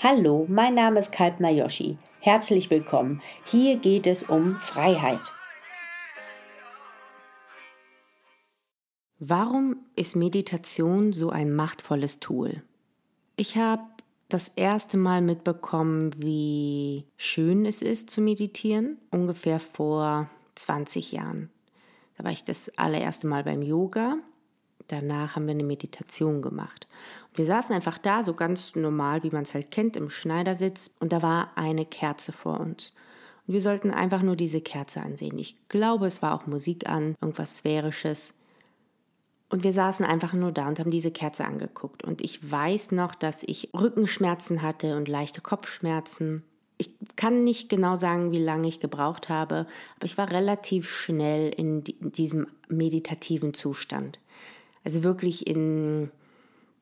Hallo, mein Name ist Kalpna Yoshi. Herzlich willkommen. Hier geht es um Freiheit. Warum ist Meditation so ein machtvolles Tool? Ich habe das erste Mal mitbekommen, wie schön es ist zu meditieren, ungefähr vor 20 Jahren. Da war ich das allererste Mal beim Yoga. Danach haben wir eine Meditation gemacht. Und wir saßen einfach da, so ganz normal, wie man es halt kennt, im Schneidersitz. Und da war eine Kerze vor uns. Und wir sollten einfach nur diese Kerze ansehen. Ich glaube, es war auch Musik an, irgendwas Sphärisches. Und wir saßen einfach nur da und haben diese Kerze angeguckt. Und ich weiß noch, dass ich Rückenschmerzen hatte und leichte Kopfschmerzen. Ich kann nicht genau sagen, wie lange ich gebraucht habe, aber ich war relativ schnell in diesem meditativen Zustand. Also wirklich in,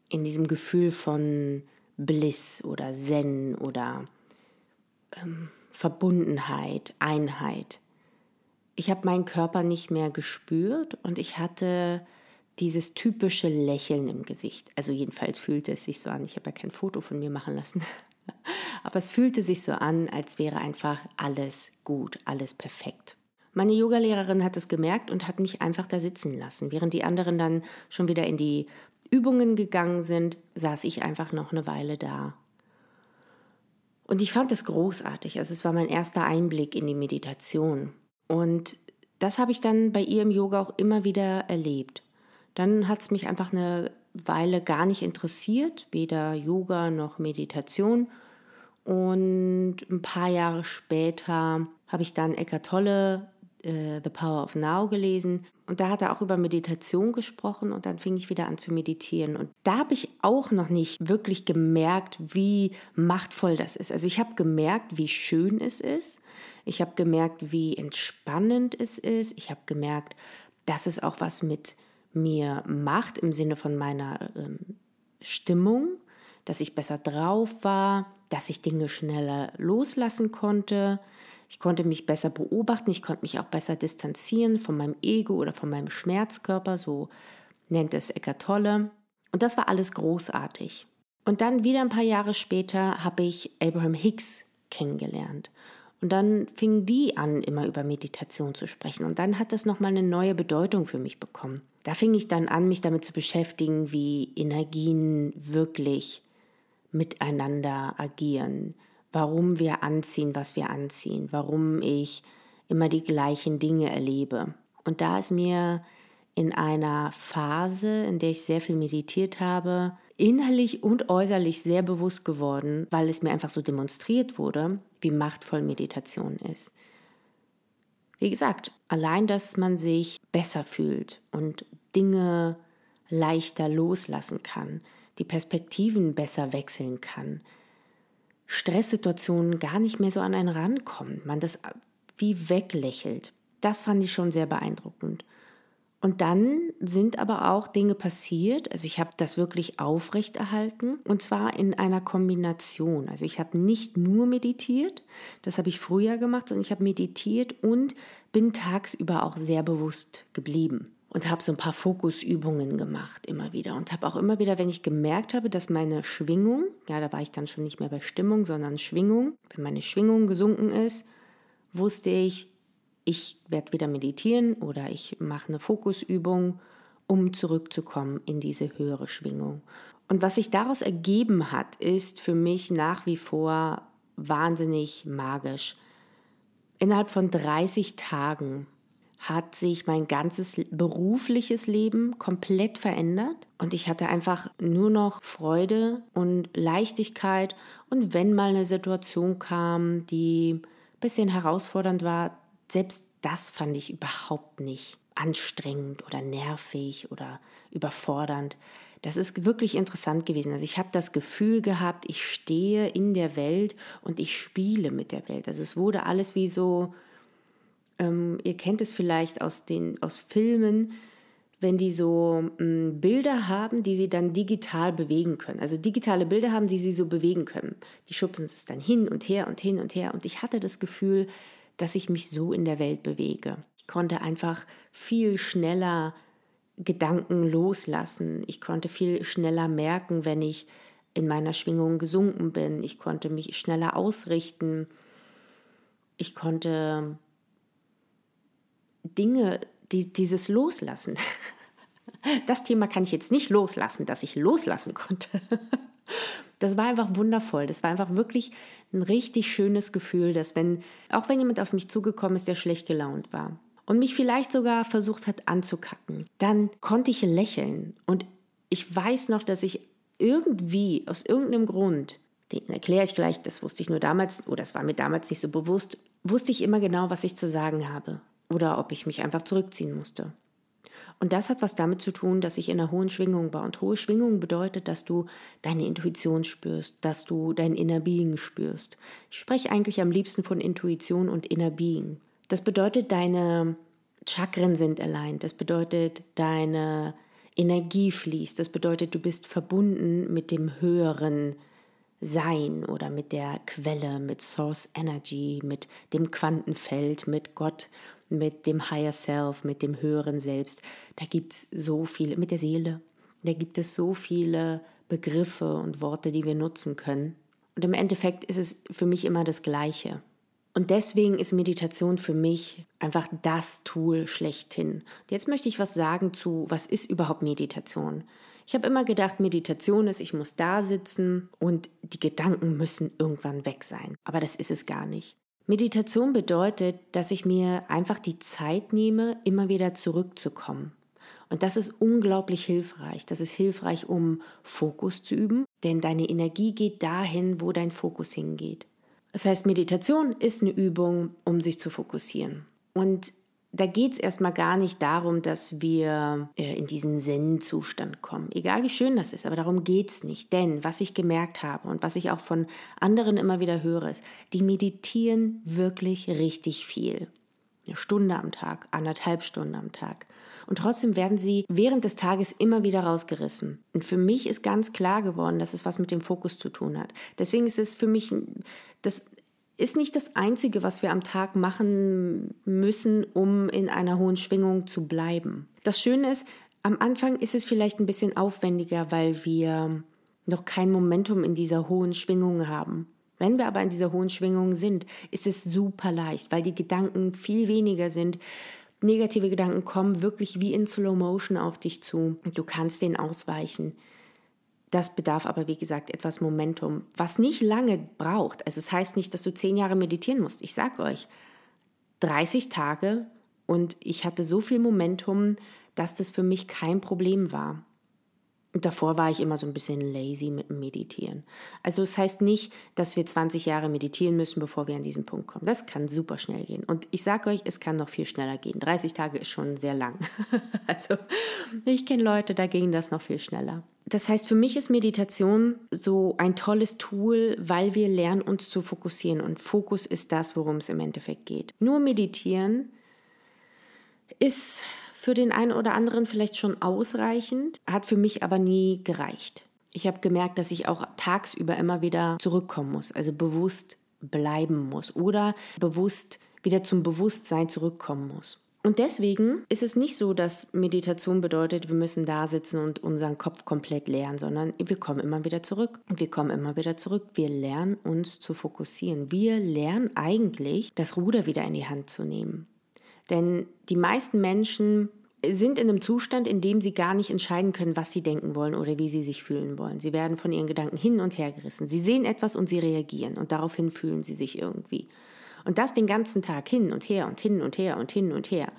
in diesem Gefühl von Bliss oder Zen oder ähm, Verbundenheit, Einheit. Ich habe meinen Körper nicht mehr gespürt und ich hatte dieses typische Lächeln im Gesicht. Also jedenfalls fühlte es sich so an. Ich habe ja kein Foto von mir machen lassen. Aber es fühlte sich so an, als wäre einfach alles gut, alles perfekt. Meine Yogalehrerin hat es gemerkt und hat mich einfach da sitzen lassen. Während die anderen dann schon wieder in die Übungen gegangen sind, saß ich einfach noch eine Weile da. Und ich fand das großartig. Also es war mein erster Einblick in die Meditation. Und das habe ich dann bei ihr im Yoga auch immer wieder erlebt. Dann hat es mich einfach eine Weile gar nicht interessiert, weder Yoga noch Meditation. Und ein paar Jahre später habe ich dann Eckart Tolle äh, The Power of Now gelesen und da hat er auch über Meditation gesprochen und dann fing ich wieder an zu meditieren und da habe ich auch noch nicht wirklich gemerkt, wie machtvoll das ist. Also ich habe gemerkt, wie schön es ist. Ich habe gemerkt, wie entspannend es ist. Ich habe gemerkt, dass es auch was mit mir macht im Sinne von meiner ähm, Stimmung, dass ich besser drauf war, dass ich Dinge schneller loslassen konnte. Ich konnte mich besser beobachten, ich konnte mich auch besser distanzieren von meinem Ego oder von meinem Schmerzkörper, so nennt es Eckart Tolle. Und das war alles großartig. Und dann wieder ein paar Jahre später habe ich Abraham Hicks kennengelernt. Und dann fing die an, immer über Meditation zu sprechen. Und dann hat das nochmal eine neue Bedeutung für mich bekommen. Da fing ich dann an, mich damit zu beschäftigen, wie Energien wirklich miteinander agieren, warum wir anziehen, was wir anziehen, warum ich immer die gleichen Dinge erlebe. Und da ist mir in einer Phase, in der ich sehr viel meditiert habe, innerlich und äußerlich sehr bewusst geworden, weil es mir einfach so demonstriert wurde, wie machtvoll Meditation ist. Wie gesagt, allein, dass man sich besser fühlt und Dinge leichter loslassen kann, die Perspektiven besser wechseln kann, Stresssituationen gar nicht mehr so an einen rankommen, man das wie weglächelt. Das fand ich schon sehr beeindruckend. Und dann sind aber auch Dinge passiert, also ich habe das wirklich aufrechterhalten und zwar in einer Kombination. Also ich habe nicht nur meditiert, das habe ich früher gemacht, sondern ich habe meditiert und bin tagsüber auch sehr bewusst geblieben und habe so ein paar Fokusübungen gemacht immer wieder und habe auch immer wieder, wenn ich gemerkt habe, dass meine Schwingung, ja, da war ich dann schon nicht mehr bei Stimmung, sondern Schwingung, wenn meine Schwingung gesunken ist, wusste ich, ich werde wieder meditieren oder ich mache eine Fokusübung, um zurückzukommen in diese höhere Schwingung. Und was sich daraus ergeben hat, ist für mich nach wie vor wahnsinnig magisch. Innerhalb von 30 Tagen hat sich mein ganzes berufliches Leben komplett verändert und ich hatte einfach nur noch Freude und Leichtigkeit und wenn mal eine Situation kam, die ein bisschen herausfordernd war, selbst das fand ich überhaupt nicht anstrengend oder nervig oder überfordernd. Das ist wirklich interessant gewesen. Also ich habe das Gefühl gehabt, ich stehe in der Welt und ich spiele mit der Welt. Also es wurde alles wie so, ähm, ihr kennt es vielleicht aus, den, aus Filmen, wenn die so ähm, Bilder haben, die sie dann digital bewegen können. Also digitale Bilder haben, die sie so bewegen können. Die schubsen es dann hin und her und hin und her. Und ich hatte das Gefühl, dass ich mich so in der Welt bewege. Ich konnte einfach viel schneller Gedanken loslassen. Ich konnte viel schneller merken, wenn ich in meiner Schwingung gesunken bin. Ich konnte mich schneller ausrichten. Ich konnte Dinge, die, dieses Loslassen. Das Thema kann ich jetzt nicht loslassen, dass ich loslassen konnte. Das war einfach wundervoll. Das war einfach wirklich ein richtig schönes Gefühl, dass wenn, auch wenn jemand auf mich zugekommen ist, der schlecht gelaunt war und mich vielleicht sogar versucht hat anzukacken, dann konnte ich lächeln. Und ich weiß noch, dass ich irgendwie, aus irgendeinem Grund, den erkläre ich gleich, das wusste ich nur damals, oder das war mir damals nicht so bewusst, wusste ich immer genau, was ich zu sagen habe oder ob ich mich einfach zurückziehen musste. Und das hat was damit zu tun, dass ich in einer hohen Schwingung war. Und hohe Schwingung bedeutet, dass du deine Intuition spürst, dass du dein Inner Being spürst. Ich spreche eigentlich am liebsten von Intuition und Inner Being. Das bedeutet, deine Chakren sind allein. Das bedeutet, deine Energie fließt. Das bedeutet, du bist verbunden mit dem höheren Sein oder mit der Quelle, mit Source Energy, mit dem Quantenfeld, mit Gott, mit dem Higher Self, mit dem höheren Selbst. Da gibt es so viele, mit der Seele, da gibt es so viele Begriffe und Worte, die wir nutzen können. Und im Endeffekt ist es für mich immer das Gleiche. Und deswegen ist Meditation für mich einfach das Tool schlechthin. Jetzt möchte ich was sagen zu, was ist überhaupt Meditation? Ich habe immer gedacht, Meditation ist, ich muss da sitzen und die Gedanken müssen irgendwann weg sein. Aber das ist es gar nicht. Meditation bedeutet, dass ich mir einfach die Zeit nehme, immer wieder zurückzukommen. Und das ist unglaublich hilfreich. Das ist hilfreich, um Fokus zu üben, denn deine Energie geht dahin, wo dein Fokus hingeht. Das heißt, Meditation ist eine Übung, um sich zu fokussieren. Und da geht es erstmal gar nicht darum, dass wir äh, in diesen Zen-Zustand kommen. Egal wie schön das ist, aber darum geht es nicht. Denn was ich gemerkt habe und was ich auch von anderen immer wieder höre, ist, die meditieren wirklich richtig viel. Eine Stunde am Tag, anderthalb Stunden am Tag. Und trotzdem werden sie während des Tages immer wieder rausgerissen. Und für mich ist ganz klar geworden, dass es was mit dem Fokus zu tun hat. Deswegen ist es für mich das ist nicht das Einzige, was wir am Tag machen müssen, um in einer hohen Schwingung zu bleiben. Das Schöne ist, am Anfang ist es vielleicht ein bisschen aufwendiger, weil wir noch kein Momentum in dieser hohen Schwingung haben. Wenn wir aber in dieser hohen Schwingung sind, ist es super leicht, weil die Gedanken viel weniger sind. Negative Gedanken kommen wirklich wie in Slow Motion auf dich zu du kannst denen ausweichen. Das bedarf aber, wie gesagt, etwas Momentum, was nicht lange braucht. Also es heißt nicht, dass du zehn Jahre meditieren musst. Ich sage euch, 30 Tage und ich hatte so viel Momentum, dass das für mich kein Problem war. Davor war ich immer so ein bisschen lazy mit dem Meditieren. Also es das heißt nicht, dass wir 20 Jahre meditieren müssen, bevor wir an diesen Punkt kommen. Das kann super schnell gehen. Und ich sage euch, es kann noch viel schneller gehen. 30 Tage ist schon sehr lang. also ich kenne Leute, da ging das noch viel schneller. Das heißt, für mich ist Meditation so ein tolles Tool, weil wir lernen, uns zu fokussieren. Und Fokus ist das, worum es im Endeffekt geht. Nur meditieren ist für den einen oder anderen vielleicht schon ausreichend, hat für mich aber nie gereicht. Ich habe gemerkt, dass ich auch tagsüber immer wieder zurückkommen muss, also bewusst bleiben muss oder bewusst wieder zum Bewusstsein zurückkommen muss. Und deswegen ist es nicht so, dass Meditation bedeutet, wir müssen da sitzen und unseren Kopf komplett leeren, sondern wir kommen immer wieder zurück. Und wir kommen immer wieder zurück. Wir lernen uns zu fokussieren. Wir lernen eigentlich, das Ruder wieder in die Hand zu nehmen. Denn die meisten Menschen sind in einem Zustand, in dem sie gar nicht entscheiden können, was sie denken wollen oder wie sie sich fühlen wollen. Sie werden von ihren Gedanken hin und her gerissen. Sie sehen etwas und sie reagieren und daraufhin fühlen sie sich irgendwie. Und das den ganzen Tag hin und her und hin und her und hin und her.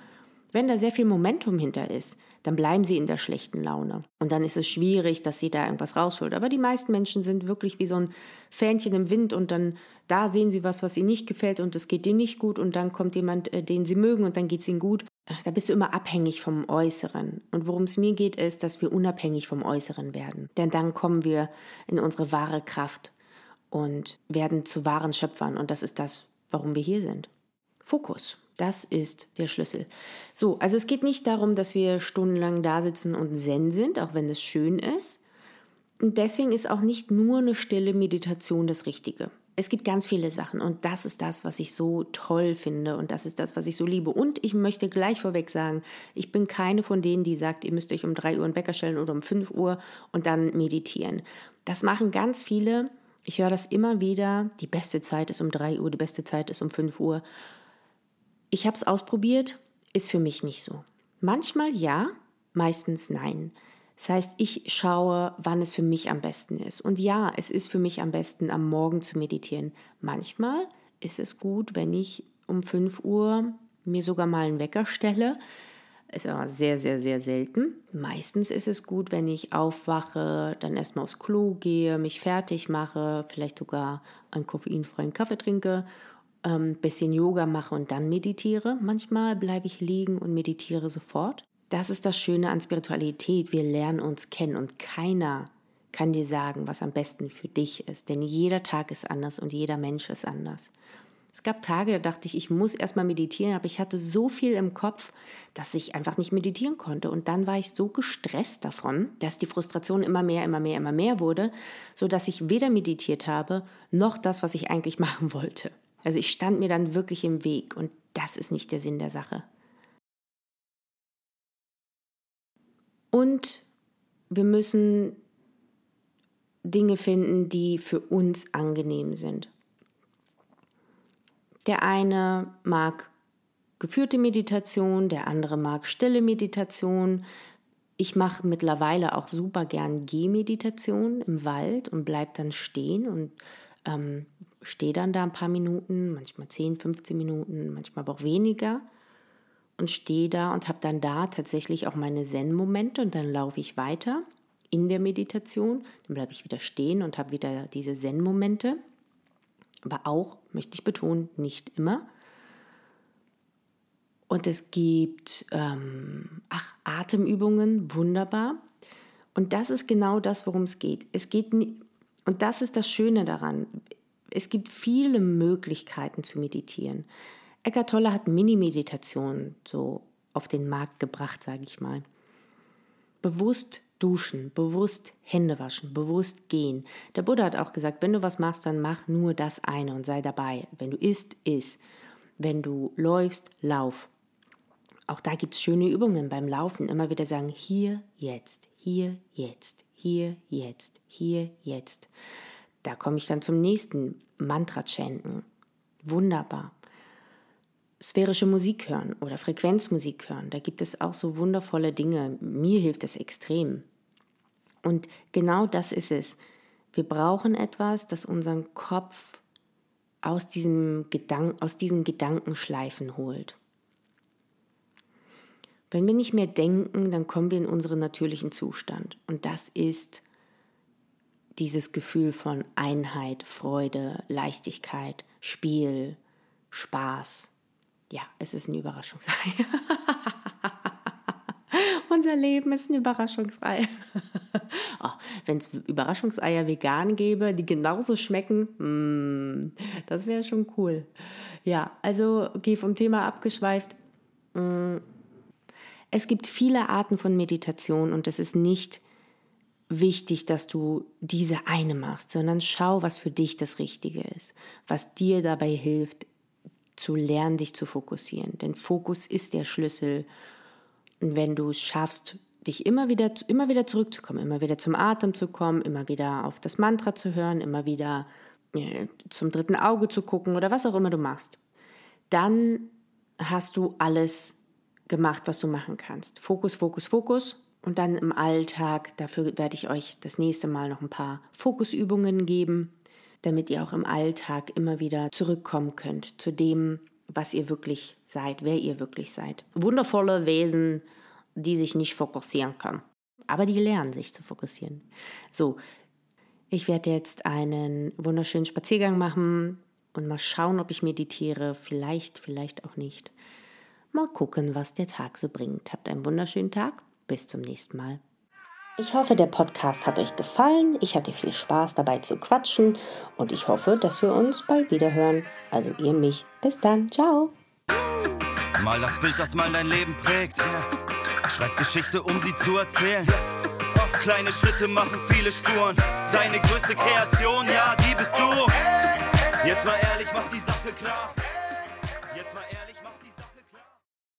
Wenn da sehr viel Momentum hinter ist, dann bleiben sie in der schlechten Laune. Und dann ist es schwierig, dass sie da irgendwas rausholt. Aber die meisten Menschen sind wirklich wie so ein Fähnchen im Wind und dann da sehen sie was, was ihnen nicht gefällt und es geht ihnen nicht gut und dann kommt jemand, äh, den sie mögen und dann geht es ihnen gut. Da bist du immer abhängig vom Äußeren. Und worum es mir geht, ist, dass wir unabhängig vom Äußeren werden. Denn dann kommen wir in unsere wahre Kraft und werden zu wahren Schöpfern. Und das ist das, warum wir hier sind. Fokus. Das ist der Schlüssel. So, also es geht nicht darum, dass wir stundenlang da sitzen und zen sind, auch wenn es schön ist. Und deswegen ist auch nicht nur eine stille Meditation das Richtige. Es gibt ganz viele Sachen und das ist das, was ich so toll finde und das ist das, was ich so liebe. Und ich möchte gleich vorweg sagen, ich bin keine von denen, die sagt, ihr müsst euch um 3 Uhr einen Wecker stellen oder um 5 Uhr und dann meditieren. Das machen ganz viele. Ich höre das immer wieder. Die beste Zeit ist um 3 Uhr, die beste Zeit ist um 5 Uhr. Ich habe es ausprobiert, ist für mich nicht so. Manchmal ja, meistens nein. Das heißt, ich schaue, wann es für mich am besten ist. Und ja, es ist für mich am besten, am Morgen zu meditieren. Manchmal ist es gut, wenn ich um 5 Uhr mir sogar mal einen Wecker stelle. Ist aber sehr, sehr, sehr selten. Meistens ist es gut, wenn ich aufwache, dann erstmal aufs Klo gehe, mich fertig mache, vielleicht sogar einen koffeinfreien Kaffee trinke, ähm, bisschen Yoga mache und dann meditiere. Manchmal bleibe ich liegen und meditiere sofort das ist das Schöne an Spiritualität. Wir lernen uns kennen und keiner kann dir sagen, was am besten für dich ist. Denn jeder Tag ist anders und jeder Mensch ist anders. Es gab Tage, da dachte ich, ich muss erstmal meditieren, aber ich hatte so viel im Kopf, dass ich einfach nicht meditieren konnte. Und dann war ich so gestresst davon, dass die Frustration immer mehr, immer mehr, immer mehr wurde, sodass ich weder meditiert habe, noch das, was ich eigentlich machen wollte. Also ich stand mir dann wirklich im Weg und das ist nicht der Sinn der Sache. Und wir müssen Dinge finden, die für uns angenehm sind. Der eine mag geführte Meditation, der andere mag stille Meditation. Ich mache mittlerweile auch super gern Gehmeditation im Wald und bleibe dann stehen und ähm, stehe dann da ein paar Minuten, manchmal 10, 15 Minuten, manchmal aber auch weniger und stehe da und habe dann da tatsächlich auch meine Zen-Momente und dann laufe ich weiter in der Meditation. Dann bleibe ich wieder stehen und habe wieder diese Zen-Momente. Aber auch, möchte ich betonen, nicht immer. Und es gibt ähm, ach, Atemübungen, wunderbar. Und das ist genau das, worum es geht. Es geht und das ist das Schöne daran. Es gibt viele Möglichkeiten zu meditieren. Eckart Tolle hat Mini-Meditationen so auf den Markt gebracht, sage ich mal. Bewusst duschen, bewusst Hände waschen, bewusst gehen. Der Buddha hat auch gesagt, wenn du was machst, dann mach nur das eine und sei dabei. Wenn du isst, iss. Wenn du läufst, lauf. Auch da gibt es schöne Übungen beim Laufen. Immer wieder sagen, hier, jetzt, hier, jetzt, hier, jetzt, hier, jetzt. Da komme ich dann zum nächsten Mantra-Chanten. Wunderbar sphärische Musik hören oder Frequenzmusik hören. Da gibt es auch so wundervolle Dinge. Mir hilft es extrem. Und genau das ist es. Wir brauchen etwas, das unseren Kopf aus, diesem Gedank aus diesen Gedankenschleifen holt. Wenn wir nicht mehr denken, dann kommen wir in unseren natürlichen Zustand. Und das ist dieses Gefühl von Einheit, Freude, Leichtigkeit, Spiel, Spaß, ja, es ist ein Überraschungsei. Unser Leben ist ein Überraschungsei. oh, Wenn es Überraschungseier vegan gäbe, die genauso schmecken, mm, das wäre schon cool. Ja, also geh vom Thema abgeschweift. Mm, es gibt viele Arten von Meditation und es ist nicht wichtig, dass du diese eine machst, sondern schau, was für dich das Richtige ist, was dir dabei hilft, zu lernen, dich zu fokussieren. Denn Fokus ist der Schlüssel. Und wenn du es schaffst, dich immer wieder, immer wieder zurückzukommen, immer wieder zum Atem zu kommen, immer wieder auf das Mantra zu hören, immer wieder äh, zum dritten Auge zu gucken oder was auch immer du machst, dann hast du alles gemacht, was du machen kannst. Fokus, Fokus, Fokus. Und dann im Alltag, dafür werde ich euch das nächste Mal noch ein paar Fokusübungen geben, damit ihr auch im Alltag immer wieder zurückkommen könnt zu dem, was ihr wirklich seid, wer ihr wirklich seid. Wundervolle Wesen, die sich nicht fokussieren können. Aber die lernen sich zu fokussieren. So, ich werde jetzt einen wunderschönen Spaziergang machen und mal schauen, ob ich meditiere. Vielleicht, vielleicht auch nicht. Mal gucken, was der Tag so bringt. Habt einen wunderschönen Tag. Bis zum nächsten Mal. Ich hoffe, der Podcast hat euch gefallen. Ich hatte viel Spaß dabei zu quatschen und ich hoffe, dass wir uns bald wieder hören. Also ihr mich. Bis dann. Ciao. Mal das Bild, das mal dein Leben prägt. Schreib Geschichte, um sie zu erzählen. Kleine Schritte machen viele Spuren. Deine größte Kreation, ja, die bist du. Jetzt mal ehrlich, mach die Sache klar.